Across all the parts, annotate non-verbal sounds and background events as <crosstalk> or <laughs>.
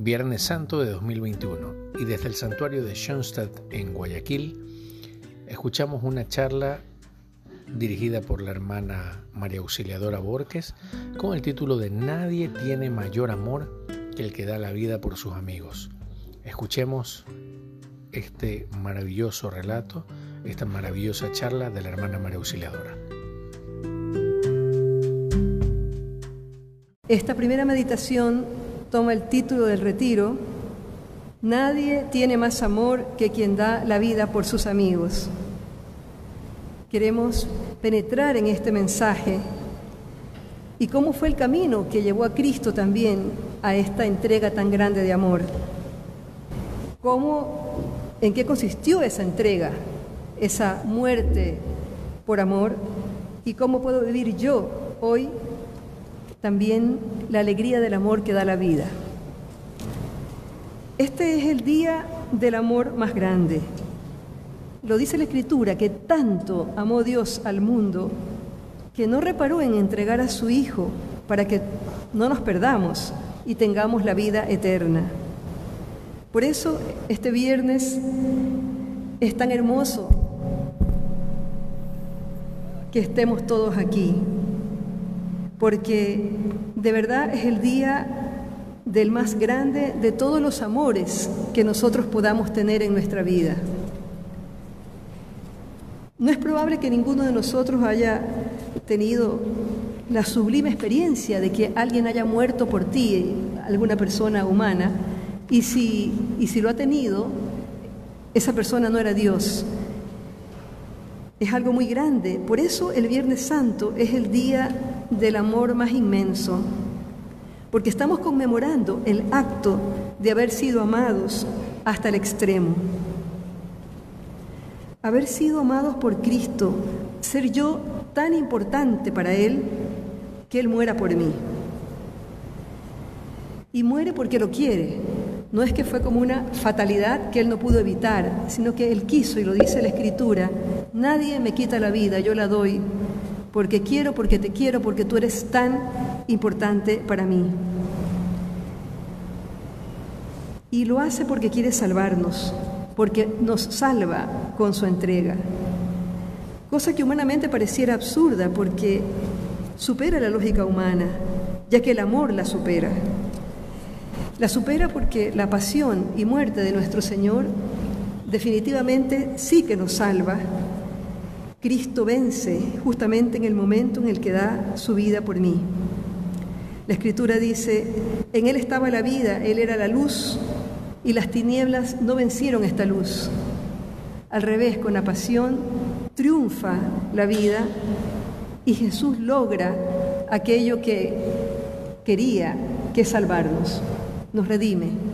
Viernes Santo de 2021 y desde el santuario de Schoenstatt en Guayaquil escuchamos una charla dirigida por la hermana María Auxiliadora Borges con el título de Nadie tiene mayor amor que el que da la vida por sus amigos. Escuchemos este maravilloso relato, esta maravillosa charla de la hermana María Auxiliadora. Esta primera meditación toma el título del retiro, Nadie tiene más amor que quien da la vida por sus amigos. Queremos penetrar en este mensaje y cómo fue el camino que llevó a Cristo también a esta entrega tan grande de amor. ¿Cómo, en qué consistió esa entrega, esa muerte por amor? ¿Y cómo puedo vivir yo hoy también la alegría del amor que da la vida. Este es el día del amor más grande. Lo dice la Escritura, que tanto amó Dios al mundo que no reparó en entregar a su Hijo para que no nos perdamos y tengamos la vida eterna. Por eso este viernes es tan hermoso que estemos todos aquí porque de verdad es el día del más grande de todos los amores que nosotros podamos tener en nuestra vida. No es probable que ninguno de nosotros haya tenido la sublime experiencia de que alguien haya muerto por ti, alguna persona humana, y si, y si lo ha tenido, esa persona no era Dios. Es algo muy grande. Por eso el Viernes Santo es el día del amor más inmenso, porque estamos conmemorando el acto de haber sido amados hasta el extremo. Haber sido amados por Cristo, ser yo tan importante para Él que Él muera por mí. Y muere porque lo quiere. No es que fue como una fatalidad que Él no pudo evitar, sino que Él quiso, y lo dice la Escritura, nadie me quita la vida, yo la doy porque quiero, porque te quiero, porque tú eres tan importante para mí. Y lo hace porque quiere salvarnos, porque nos salva con su entrega. Cosa que humanamente pareciera absurda porque supera la lógica humana, ya que el amor la supera. La supera porque la pasión y muerte de nuestro Señor definitivamente sí que nos salva Cristo vence justamente en el momento en el que da su vida por mí. La escritura dice, en Él estaba la vida, Él era la luz y las tinieblas no vencieron esta luz. Al revés, con la pasión triunfa la vida y Jesús logra aquello que quería, que es salvarnos, nos redime.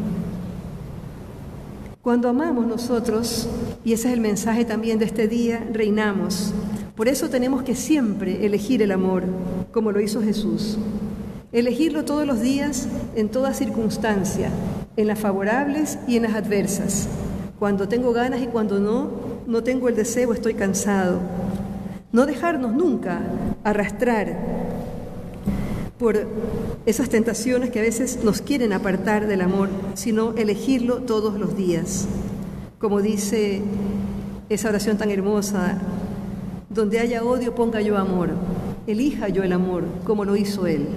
Cuando amamos nosotros, y ese es el mensaje también de este día, reinamos. Por eso tenemos que siempre elegir el amor, como lo hizo Jesús. Elegirlo todos los días, en toda circunstancia, en las favorables y en las adversas. Cuando tengo ganas y cuando no, no tengo el deseo, estoy cansado. No dejarnos nunca arrastrar por esas tentaciones que a veces nos quieren apartar del amor, sino elegirlo todos los días. Como dice esa oración tan hermosa, donde haya odio ponga yo amor, elija yo el amor como lo hizo Él.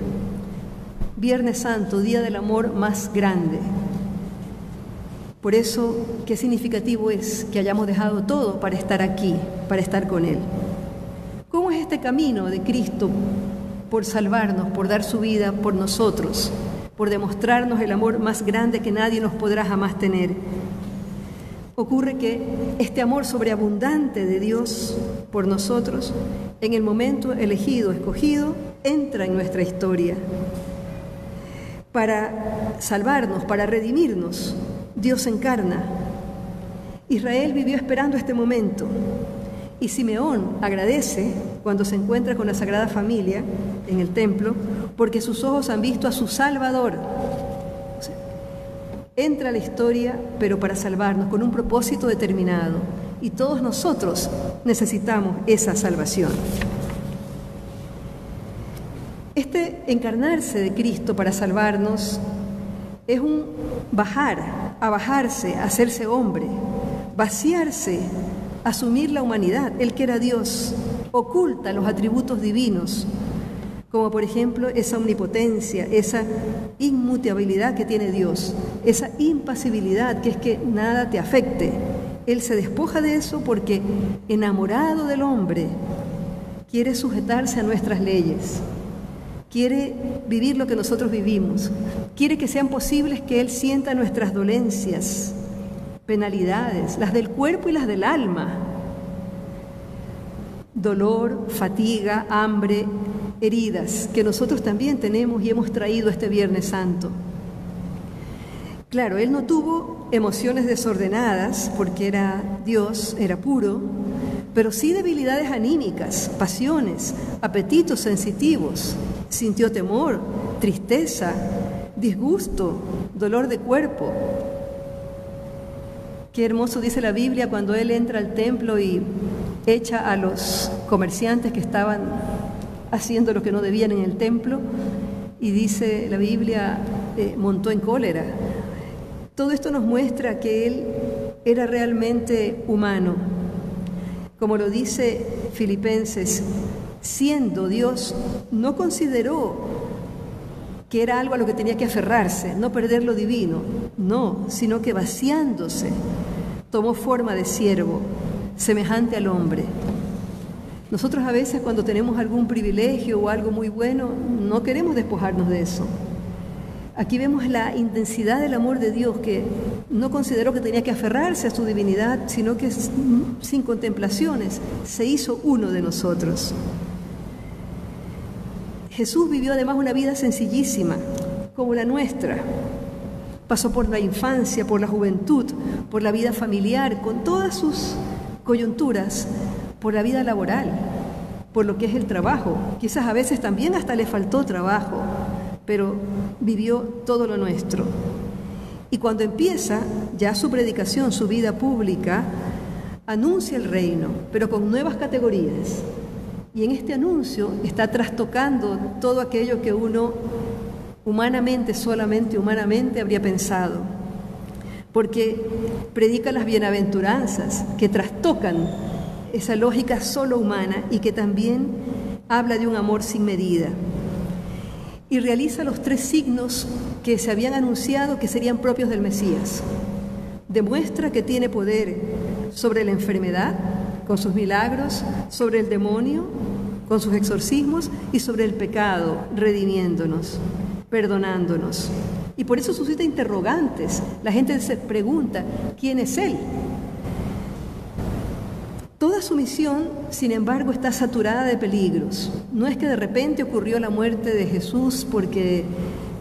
Viernes Santo, día del amor más grande. Por eso, qué significativo es que hayamos dejado todo para estar aquí, para estar con Él. ¿Cómo es este camino de Cristo por salvarnos, por dar su vida por nosotros, por demostrarnos el amor más grande que nadie nos podrá jamás tener. Ocurre que este amor sobreabundante de Dios por nosotros, en el momento elegido, escogido, entra en nuestra historia. Para salvarnos, para redimirnos, Dios encarna. Israel vivió esperando este momento y Simeón agradece cuando se encuentra con la Sagrada Familia en el templo, porque sus ojos han visto a su Salvador. entra la historia, pero para salvarnos, con un propósito determinado. Y todos nosotros necesitamos esa salvación. Este encarnarse de Cristo para salvarnos es un bajar, a bajarse, a hacerse hombre, vaciarse, asumir la humanidad. El que era Dios oculta los atributos divinos, como por ejemplo esa omnipotencia, esa inmutabilidad que tiene Dios, esa impasibilidad que es que nada te afecte. Él se despoja de eso porque enamorado del hombre quiere sujetarse a nuestras leyes, quiere vivir lo que nosotros vivimos, quiere que sean posibles que Él sienta nuestras dolencias, penalidades, las del cuerpo y las del alma, dolor, fatiga, hambre, heridas que nosotros también tenemos y hemos traído este Viernes Santo. Claro, Él no tuvo emociones desordenadas porque era Dios, era puro, pero sí debilidades anímicas, pasiones, apetitos sensitivos. Sintió temor, tristeza, disgusto, dolor de cuerpo. Qué hermoso dice la Biblia cuando Él entra al templo y echa a los comerciantes que estaban haciendo lo que no debían en el templo y dice la Biblia, eh, montó en cólera. Todo esto nos muestra que Él era realmente humano. Como lo dice Filipenses, siendo Dios, no consideró que era algo a lo que tenía que aferrarse, no perder lo divino, no, sino que vaciándose, tomó forma de siervo, semejante al hombre. Nosotros a veces cuando tenemos algún privilegio o algo muy bueno, no queremos despojarnos de eso. Aquí vemos la intensidad del amor de Dios que no consideró que tenía que aferrarse a su divinidad, sino que sin contemplaciones se hizo uno de nosotros. Jesús vivió además una vida sencillísima, como la nuestra. Pasó por la infancia, por la juventud, por la vida familiar, con todas sus coyunturas, por la vida laboral, por lo que es el trabajo. Quizás a veces también hasta le faltó trabajo, pero vivió todo lo nuestro. Y cuando empieza ya su predicación, su vida pública, anuncia el reino, pero con nuevas categorías. Y en este anuncio está trastocando todo aquello que uno humanamente, solamente humanamente habría pensado. Porque predica las bienaventuranzas que trastocan esa lógica solo humana y que también habla de un amor sin medida. Y realiza los tres signos que se habían anunciado que serían propios del Mesías. Demuestra que tiene poder sobre la enfermedad con sus milagros, sobre el demonio con sus exorcismos y sobre el pecado, redimiéndonos, perdonándonos. Y por eso suscita interrogantes. La gente se pregunta, ¿quién es Él? Toda su misión, sin embargo, está saturada de peligros. No es que de repente ocurrió la muerte de Jesús porque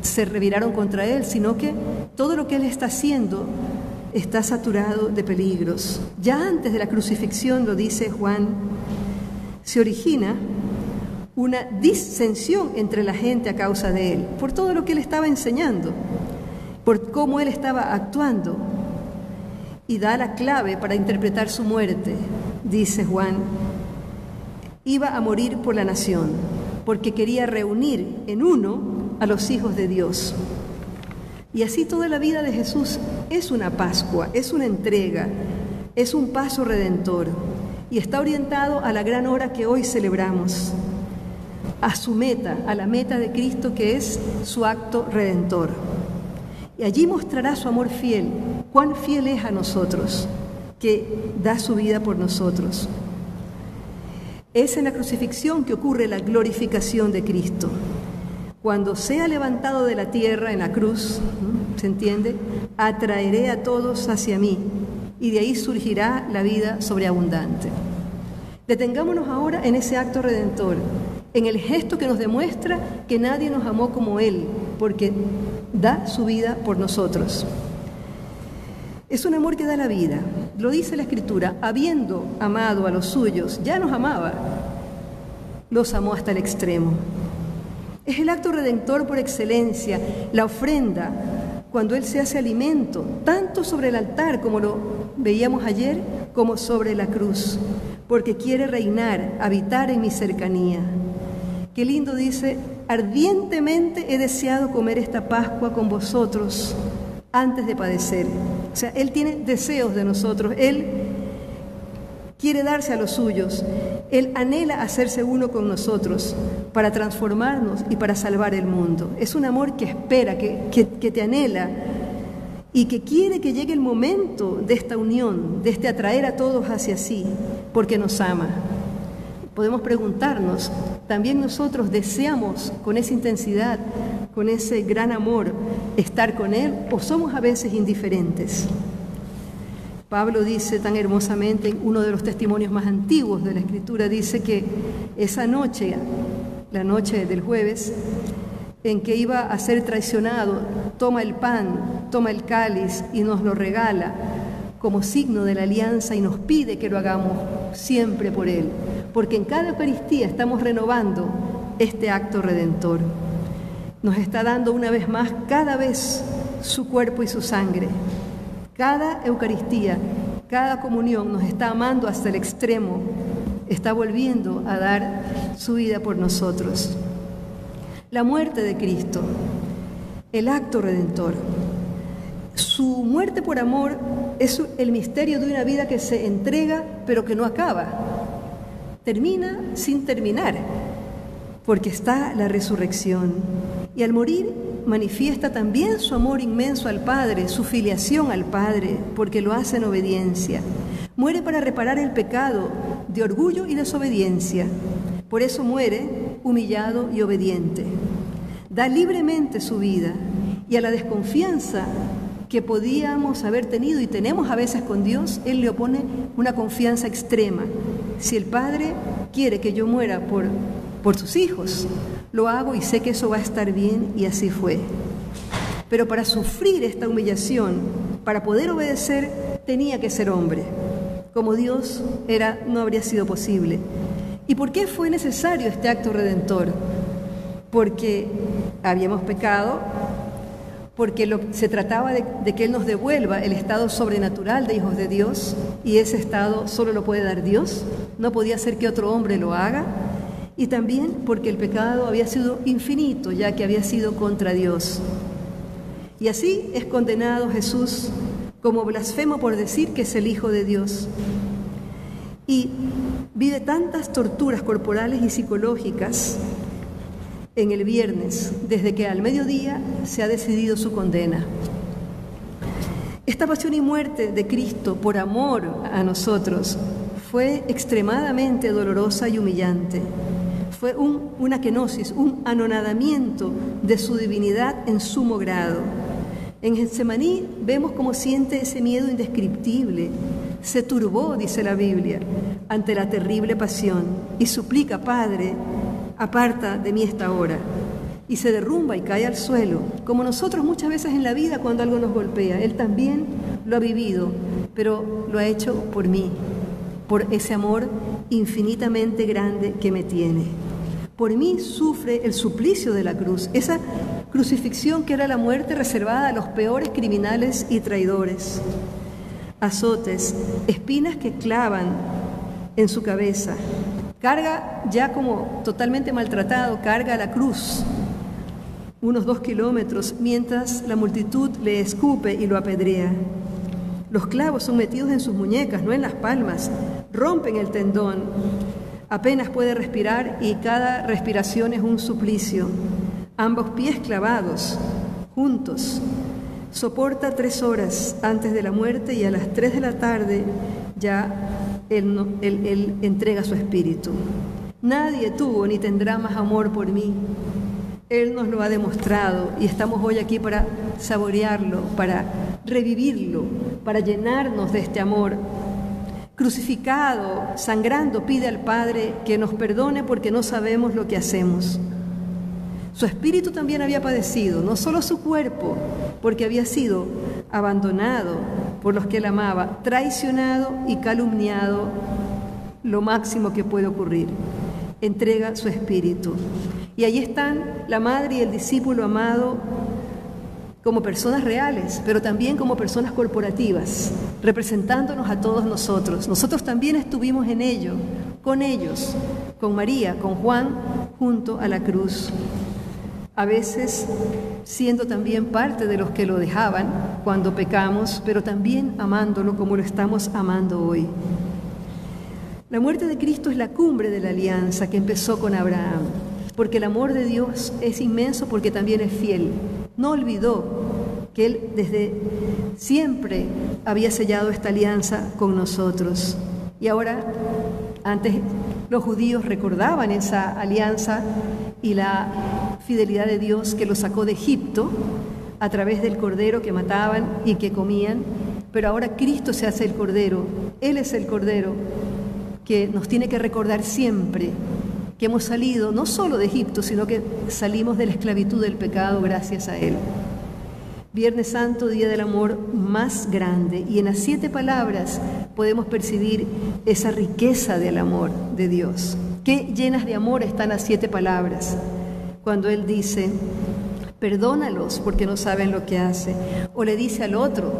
se reviraron contra Él, sino que todo lo que Él está haciendo está saturado de peligros. Ya antes de la crucifixión, lo dice Juan, se origina una disensión entre la gente a causa de Él, por todo lo que Él estaba enseñando, por cómo Él estaba actuando, y da la clave para interpretar su muerte dice Juan, iba a morir por la nación, porque quería reunir en uno a los hijos de Dios. Y así toda la vida de Jesús es una Pascua, es una entrega, es un paso redentor y está orientado a la gran hora que hoy celebramos, a su meta, a la meta de Cristo que es su acto redentor. Y allí mostrará su amor fiel, cuán fiel es a nosotros que da su vida por nosotros. Es en la crucifixión que ocurre la glorificación de Cristo. Cuando sea levantado de la tierra en la cruz, ¿se entiende? Atraeré a todos hacia mí y de ahí surgirá la vida sobreabundante. Detengámonos ahora en ese acto redentor, en el gesto que nos demuestra que nadie nos amó como Él, porque da su vida por nosotros. Es un amor que da la vida. Lo dice la Escritura, habiendo amado a los suyos, ya nos amaba, los amó hasta el extremo. Es el acto redentor por excelencia, la ofrenda, cuando Él se hace alimento, tanto sobre el altar como lo veíamos ayer, como sobre la cruz, porque quiere reinar, habitar en mi cercanía. Qué lindo dice ardientemente he deseado comer esta Pascua con vosotros antes de padecer. O sea, Él tiene deseos de nosotros, Él quiere darse a los suyos, Él anhela hacerse uno con nosotros para transformarnos y para salvar el mundo. Es un amor que espera, que, que te anhela y que quiere que llegue el momento de esta unión, de este atraer a todos hacia sí, porque nos ama. Podemos preguntarnos, ¿también nosotros deseamos con esa intensidad, con ese gran amor, estar con Él o somos a veces indiferentes? Pablo dice tan hermosamente en uno de los testimonios más antiguos de la Escritura, dice que esa noche, la noche del jueves, en que iba a ser traicionado, toma el pan, toma el cáliz y nos lo regala como signo de la alianza y nos pide que lo hagamos siempre por Él, porque en cada Eucaristía estamos renovando este acto redentor. Nos está dando una vez más cada vez su cuerpo y su sangre. Cada Eucaristía, cada comunión nos está amando hasta el extremo, está volviendo a dar su vida por nosotros. La muerte de Cristo, el acto redentor. Su muerte por amor es el misterio de una vida que se entrega pero que no acaba. Termina sin terminar, porque está la resurrección. Y al morir manifiesta también su amor inmenso al Padre, su filiación al Padre, porque lo hace en obediencia. Muere para reparar el pecado de orgullo y desobediencia. Por eso muere humillado y obediente. Da libremente su vida y a la desconfianza que podíamos haber tenido y tenemos a veces con Dios, Él le opone una confianza extrema. Si el Padre quiere que yo muera por, por sus hijos, lo hago y sé que eso va a estar bien y así fue. Pero para sufrir esta humillación, para poder obedecer, tenía que ser hombre. Como Dios era, no habría sido posible. ¿Y por qué fue necesario este acto redentor? Porque habíamos pecado, porque se trataba de, de, que Él nos devuelva el estado sobrenatural de hijos de Dios y ese estado solo lo puede dar Dios, no podía ser que otro hombre lo haga, y también porque el pecado había sido infinito ya que había sido contra Dios. Y así es condenado Jesús como blasfemo por decir que es el Hijo de Dios. Y vive tantas torturas corporales y psicológicas en el viernes, desde que al mediodía se ha decidido su condena. Esta pasión y muerte de Cristo por amor a nosotros fue extremadamente dolorosa y humillante. Fue un, una kenosis, un anonadamiento de su divinidad en sumo grado. En Getsemaní vemos cómo siente ese miedo indescriptible. Se turbó, dice la Biblia, ante la terrible pasión y suplica, Padre, aparta de mí esta hora. Y se derrumba y cae al suelo, como nosotros muchas veces en la vida cuando algo nos golpea. Él también lo ha vivido, pero lo ha hecho por mí, por ese amor infinitamente grande que me tiene. Por mí sufre el suplicio de la cruz, esa crucifixión que era la muerte reservada a los peores criminales y traidores. Azotes, espinas que clavan en su cabeza, Carga ya como totalmente maltratado, carga la cruz unos dos kilómetros mientras la multitud le escupe y lo apedrea. Los clavos son metidos en sus muñecas, no en las palmas, rompen el tendón. Apenas puede respirar y cada respiración es un suplicio. Ambos pies clavados, juntos. Soporta tres horas antes de la muerte y a las tres de la tarde ya él, entrega su espíritu. Nadie tuvo ni tendrá más amor por mí. Él nos lo ha demostrado y estamos hoy aquí para saborearlo, para revivirlo, para llenarnos de este amor. Crucificado, sangrando, pide al Padre que nos perdone porque no sabemos lo que hacemos. Su espíritu también había padecido, no solo su cuerpo, porque había sido abandonado, por los que él amaba, traicionado y calumniado, lo máximo que puede ocurrir. Entrega su espíritu. Y ahí están la madre y el discípulo amado como personas reales, pero también como personas corporativas, representándonos a todos nosotros. Nosotros también estuvimos en ello, con ellos, con María, con Juan, junto a la cruz. a veces siendo también parte de los que lo dejaban cuando pecamos, pero también amándolo como lo estamos amando hoy. La muerte de Cristo es la cumbre de la alianza que empezó con Abraham, porque el amor de Dios es inmenso porque también es fiel. No olvidó que Él desde siempre había sellado esta alianza con nosotros. Y ahora, antes los judíos recordaban esa alianza y la fidelidad de Dios que los sacó de Egipto a través del cordero que mataban y que comían, pero ahora Cristo se hace el cordero, Él es el cordero que nos tiene que recordar siempre que hemos salido no solo de Egipto, sino que salimos de la esclavitud del pecado gracias a Él. Viernes Santo, Día del Amor más grande. Y en las siete palabras podemos percibir esa riqueza del amor de Dios. Qué llenas de amor están las siete palabras. Cuando Él dice, perdónalos porque no saben lo que hace. O le dice al otro,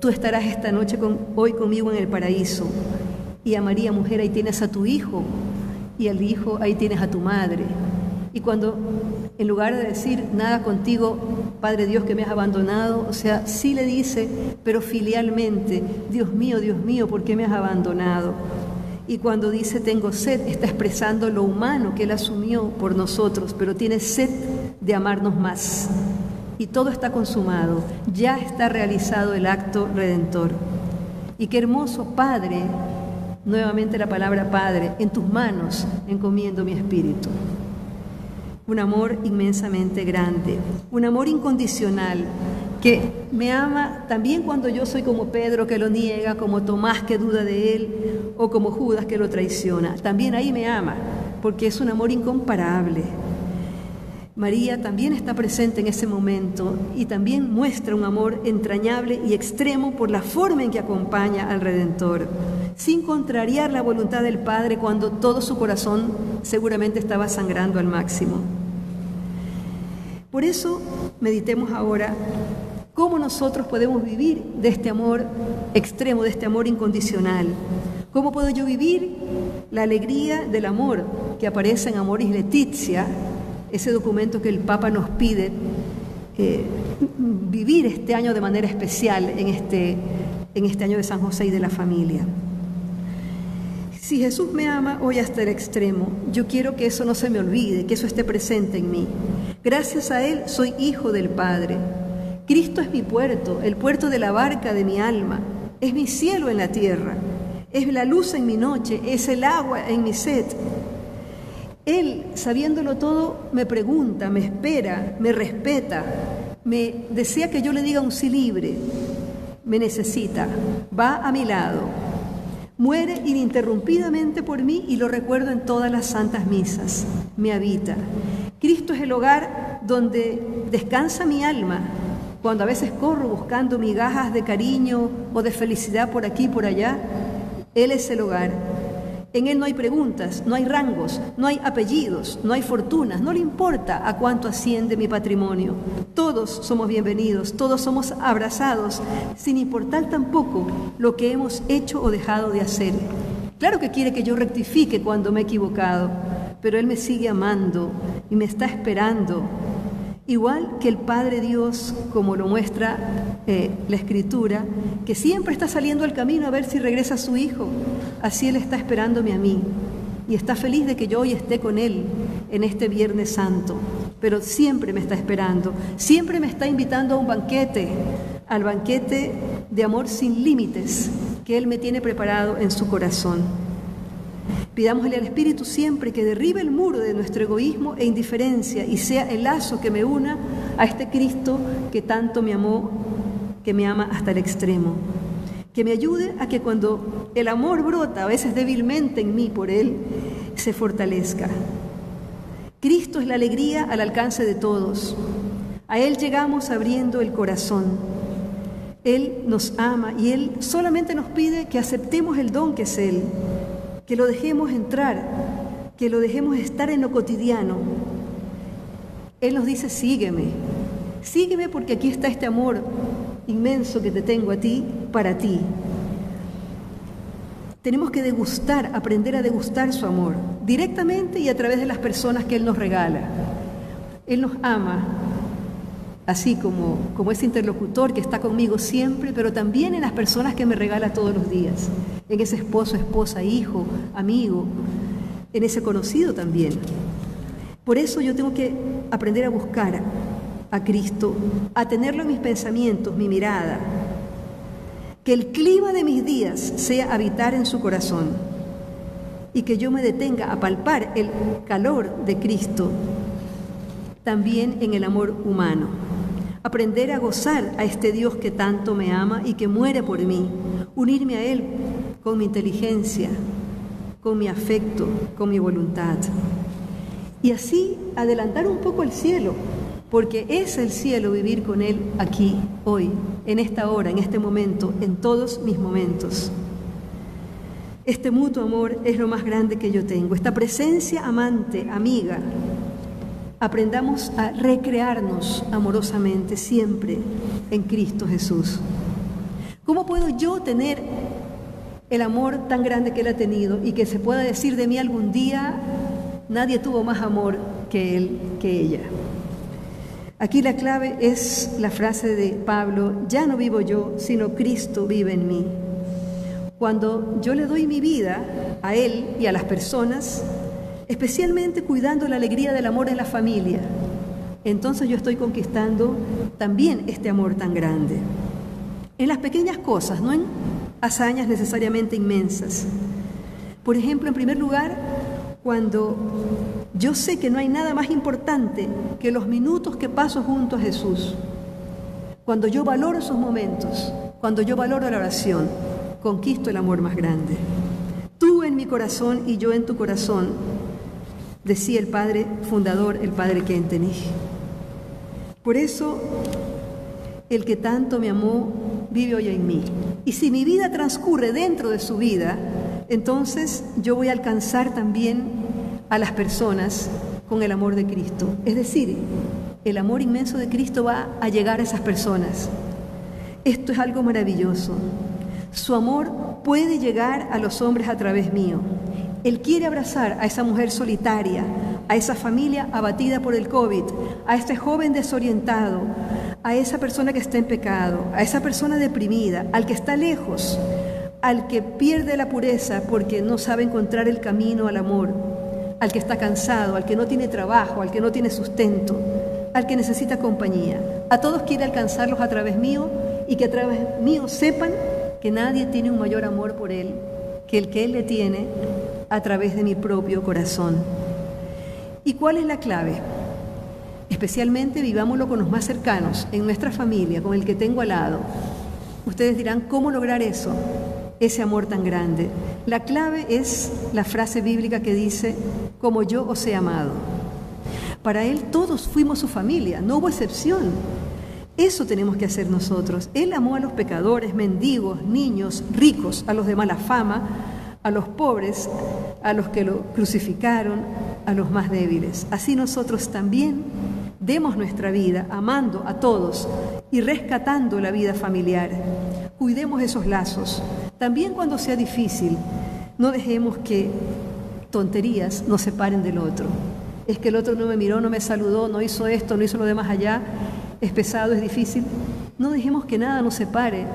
tú estarás esta noche con, hoy conmigo en el paraíso y a María, mujer, ahí tienes a tu hijo, y al hijo, ahí tienes a tu madre. Y cuando, en lugar de decir, nada contigo, Padre Dios que me has abandonado, o sea, sí le dice, pero filialmente, Dios mío, Dios mío, ¿por qué me has abandonado? Y cuando dice tengo sed, está expresando lo humano que Él asumió por nosotros, pero tiene sed de amarnos más. Y todo está consumado, ya está realizado el acto redentor. Y qué hermoso Padre Nuevamente la palabra Padre, en tus manos encomiendo mi espíritu. Un amor inmensamente grande, un amor incondicional que me ama también cuando yo soy como Pedro que lo niega, como Tomás que duda de él o como Judas que lo traiciona. También ahí me ama, porque es un amor incomparable. María también está presente en ese momento y también muestra un amor entrañable y extremo por la forma en que acompaña al Redentor sin contrariar la voluntad del Padre cuando todo su corazón seguramente estaba sangrando al máximo. Por eso meditemos ahora cómo nosotros podemos vivir de este amor extremo, de este amor incondicional. ¿Cómo puedo yo vivir la alegría del amor que aparece en Amoris Letizia, ese documento que el Papa nos pide eh, vivir este año de manera especial en este, en este año de San José y de la familia? Si Jesús me ama hoy hasta el extremo, yo quiero que eso no se me olvide, que eso esté presente en mí. Gracias a Él soy hijo del Padre. Cristo es mi puerto, el puerto de la barca de mi alma. Es mi cielo en la tierra. Es la luz en mi noche, es el agua en mi sed. Él, sabiéndolo todo, me pregunta, me espera, me respeta, me desea que yo le diga un sí libre, me necesita, va a mi lado, Muere ininterrumpidamente por mí y lo recuerdo en todas las santas misas. Me habita. Cristo es el hogar donde descansa mi alma. Cuando a veces corro buscando migajas de cariño o de felicidad por aquí y por allá, Él es el hogar en Él no hay preguntas, no hay rangos, no hay apellidos, no hay fortunas, no le importa a cuánto asciende mi patrimonio. Todos somos bienvenidos, todos somos abrazados, sin importar tampoco lo que hemos hecho o dejado de hacer. Claro que quiere que yo rectifique cuando me he equivocado, pero Él me sigue amando y me está esperando Igual que el Padre Dios, como lo muestra eh, la Escritura, que siempre está saliendo al camino a ver si regresa su Hijo, así Él está esperándome a mí y está feliz de que yo hoy esté con Él en este Viernes Santo, pero siempre me está esperando, siempre me está invitando a un banquete, al banquete de amor sin límites que Él me tiene preparado en su corazón. Pidámosle al Espíritu siempre que derribe el muro de nuestro egoísmo e indiferencia y sea el lazo que me una a este Cristo que tanto me amó, que me ama hasta el extremo. Que me ayude a que cuando el amor brota, a veces débilmente en mí por Él, se fortalezca. Cristo es la alegría al alcance de todos. A Él llegamos abriendo el corazón. Él nos ama y Él solamente nos pide que aceptemos el don que es Él que lo dejemos entrar, que lo dejemos estar en lo cotidiano. Él nos dice, sígueme, sígueme porque aquí está este amor inmenso que te tengo a ti para ti. Tenemos que degustar, aprender a degustar su amor, directamente y a través de las personas que Él nos regala. Él nos ama, así como, como ese interlocutor que está conmigo siempre, pero también en las personas que me regala todos los días, en ese esposo, esposa, hijo, amigo, en ese conocido también. Por eso yo tengo que aprender a buscar a Cristo, a tenerlo en mis pensamientos, mi mirada, que el clima de mis días sea habitar en su corazón y que yo me detenga a palpar el calor de Cristo también en el amor humano. Aprender a gozar a este Dios que tanto me ama y que muere por mí. Unirme a Él con mi inteligencia, con mi afecto, con mi voluntad. Y así adelantar un poco el cielo, porque es el cielo vivir con Él aquí, hoy, en esta hora, en este momento, en todos mis momentos. Este mutuo amor es lo más grande que yo tengo, esta presencia amante, amiga. Aprendamos a recrearnos amorosamente siempre en Cristo Jesús. ¿Cómo puedo yo tener el amor tan grande que Él ha tenido y que se pueda decir de mí algún día, nadie tuvo más amor que Él, que ella? Aquí la clave es la frase de Pablo, ya no vivo yo, sino Cristo vive en mí. Cuando yo le doy mi vida a Él y a las personas, especialmente cuidando la alegría del amor en la familia, entonces yo estoy conquistando también este amor tan grande. En las pequeñas cosas, no en hazañas necesariamente inmensas. Por ejemplo, en primer lugar, cuando yo sé que no hay nada más importante que los minutos que paso junto a Jesús, cuando yo valoro esos momentos, cuando yo valoro la oración, conquisto el amor más grande. Tú en mi corazón y yo en tu corazón, decía el Padre fundador, el Padre entendí. Por eso, el que tanto me amó vive hoy en mí. Y si mi vida transcurre dentro de su vida, entonces yo voy a alcanzar también a las personas con el amor de Cristo. Es decir, el amor inmenso de Cristo va a llegar a esas personas. Esto es algo maravilloso. Su amor puede llegar a los hombres a través mío. Él quiere abrazar a esa mujer solitaria, a esa familia abatida por el COVID, a este joven desorientado, a esa persona que está en pecado, a esa persona deprimida, al que está lejos, al que pierde la pureza porque no sabe encontrar el camino al amor, al que está cansado, al que no tiene trabajo, al que no tiene sustento, al que necesita compañía. A todos quiere alcanzarlos a través mío y que a través mío sepan que nadie tiene un mayor amor por Él que el que Él le tiene a través de mi propio corazón. ¿Y cuál es la clave? Especialmente vivámoslo con los más cercanos, en nuestra familia, con el que tengo al lado. Ustedes dirán, ¿cómo lograr eso? Ese amor tan grande. La clave es la frase bíblica que dice, como yo os he amado. Para Él todos fuimos su familia, no hubo excepción. Eso tenemos que hacer nosotros. Él amó a los pecadores, mendigos, niños, ricos, a los de mala fama, a los pobres, a los que lo crucificaron, a los más débiles. Así nosotros también demos nuestra vida amando a todos y rescatando la vida familiar. Cuidemos esos lazos. También cuando sea difícil, no dejemos que tonterías nos separen del otro. Es que el otro no me miró, no me saludó, no hizo esto, no hizo lo demás allá es pesado, es difícil, no dejemos que nada nos separe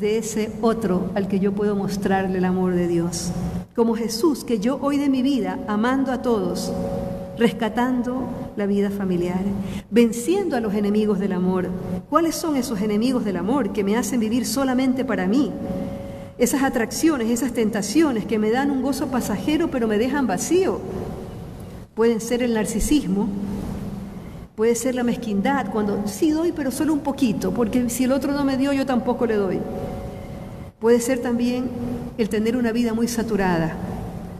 de ese otro al que yo puedo mostrarle el amor de Dios. Como Jesús, que yo hoy de mi vida, amando a todos, rescatando la vida familiar, venciendo a los enemigos del amor. ¿Cuáles son esos enemigos del amor que me hacen vivir solamente para mí? Esas atracciones, esas tentaciones que me dan un gozo pasajero pero me dejan vacío. Pueden ser el narcisismo, Puede ser la mezquindad, cuando sí doy, pero solo un poquito, porque si el otro no me dio, yo tampoco le doy. Puede ser también el tener una vida muy saturada,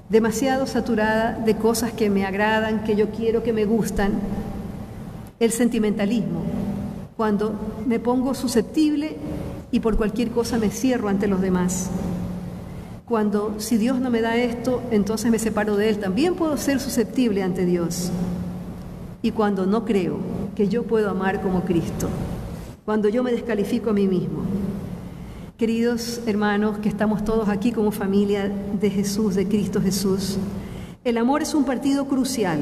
demasiado saturada de cosas que me agradan, que yo quiero, que me gustan. El sentimentalismo, cuando me pongo susceptible y por cualquier cosa me cierro ante los demás. Cuando si Dios no me da esto, entonces me separo de Él. También puedo ser susceptible ante Dios y cuando no creo que yo puedo amar como Cristo, cuando yo me descalifico a mí mismo. Queridos hermanos, que estamos todos aquí como familia de Jesús, de Cristo Jesús, el amor es un partido crucial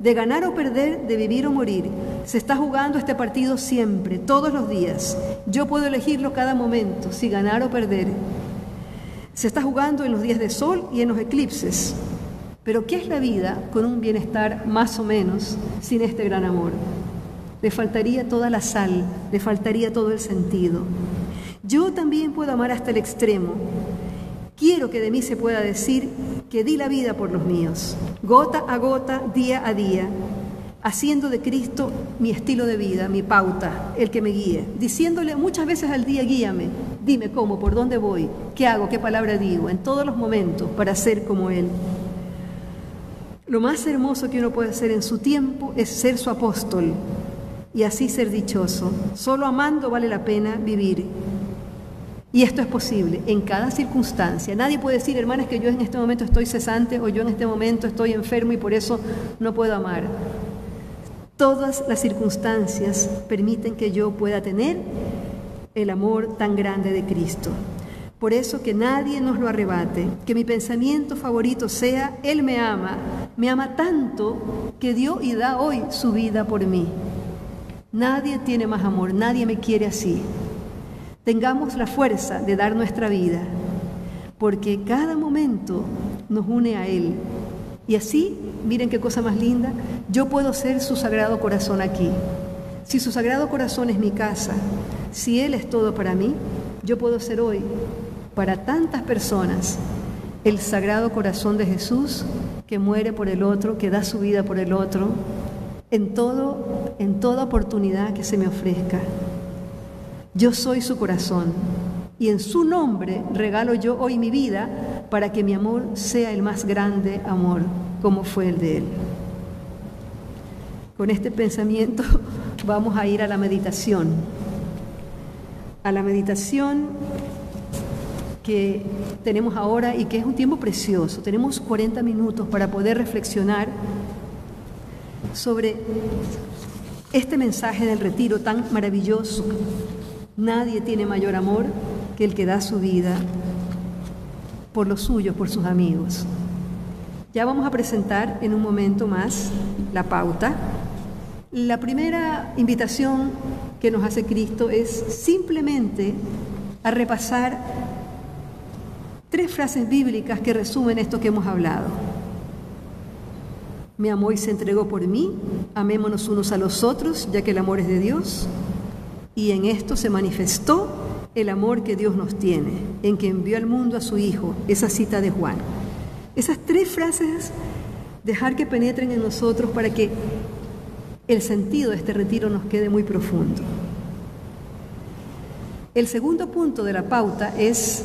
de ganar o perder, de vivir o morir. Se está jugando este partido siempre, todos los días. Yo puedo elegirlo cada momento, si ganar o perder. Se está jugando en los días de sol y en los eclipses. Pero ¿qué es la vida con un bienestar más o menos sin este gran amor? Le faltaría toda la sal, le faltaría todo el sentido. Yo también puedo amar hasta el extremo. Quiero que de mí se pueda decir que di la vida por los míos, gota a gota, día a día, haciendo de Cristo mi estilo de vida, mi pauta, el que me guíe, diciéndole muchas veces al día, guíame, dime cómo, por dónde voy, qué hago, qué palabra digo, en todos los momentos para ser como Él. Lo más hermoso que uno puede hacer en su tiempo es ser su apóstol y así ser dichoso. Solo amando vale la pena vivir. Y esto es posible en cada circunstancia. Nadie puede decir, hermanas, que yo en este momento estoy cesante o yo en este momento estoy enfermo y por eso no puedo amar. Todas las circunstancias permiten que yo pueda tener el amor tan grande de Cristo. Por eso que nadie nos lo arrebate, que mi pensamiento favorito sea, Él me ama, me ama tanto que dio y da hoy su vida por mí. Nadie tiene más amor, nadie me quiere así. Tengamos la fuerza de dar nuestra vida, porque cada momento nos une a Él. Y así, miren qué cosa más linda, yo puedo ser su sagrado corazón aquí. Si su sagrado corazón es mi casa, si Él es todo para mí, yo puedo ser hoy para tantas personas el sagrado corazón de Jesús que muere por el otro, que da su vida por el otro, en todo en toda oportunidad que se me ofrezca. Yo soy su corazón y en su nombre regalo yo hoy mi vida para que mi amor sea el más grande amor, como fue el de él. Con este pensamiento <laughs> vamos a ir a la meditación. A la meditación que tenemos ahora y que es un tiempo precioso. Tenemos 40 minutos para poder reflexionar sobre este mensaje del retiro tan maravilloso. Nadie tiene mayor amor que el que da su vida por los suyos, por sus amigos. Ya vamos a presentar en un momento más la pauta. La primera invitación que nos hace Cristo es simplemente a repasar tres frases bíblicas que resumen esto que hemos hablado. Me amó y se entregó por mí, amémonos unos a los otros, ya que el amor es de Dios. Y en esto se manifestó el amor que Dios nos tiene, en que envió al mundo a su Hijo, esa cita de Juan. Esas tres frases, dejar que penetren en nosotros para que el sentido de este retiro nos quede muy profundo. El segundo punto de la pauta es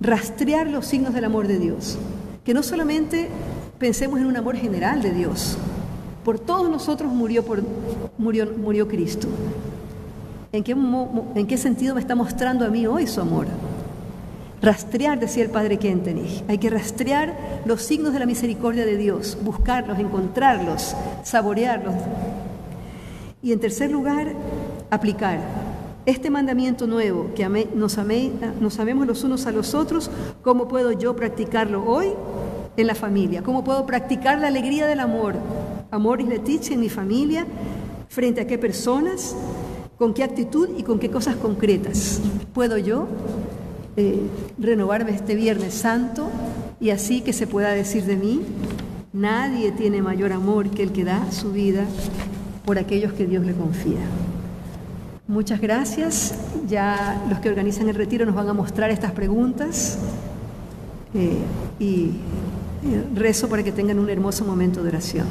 rastrear los signos del amor de Dios. Que no solamente pensemos en un amor general de Dios. Por todos nosotros murió, murió, murió Cristo. ¿En qué, ¿En sentido me está mostrando a mí hoy su amor? Rastrear, decía el padre Kentenich. Hay que rastrear los signos de la misericordia de Dios, buscarlos, encontrarlos, saborearlos. Y en tercer lugar, aplicar este mandamiento nuevo, que nos, nos amemos los unos a los otros, ¿cómo puedo yo practicarlo hoy en la familia? ¿Cómo puedo practicar la alegría del amor? Amor y Leticia en mi familia, frente a qué personas, con qué actitud y con qué cosas concretas. ¿Puedo yo eh, renovarme este Viernes Santo y así que se pueda decir de mí, nadie tiene mayor amor que el que da su vida por aquellos que Dios le confía? Muchas gracias. Ya los que organizan el retiro nos van a mostrar estas preguntas eh, y eh, rezo para que tengan un hermoso momento de oración.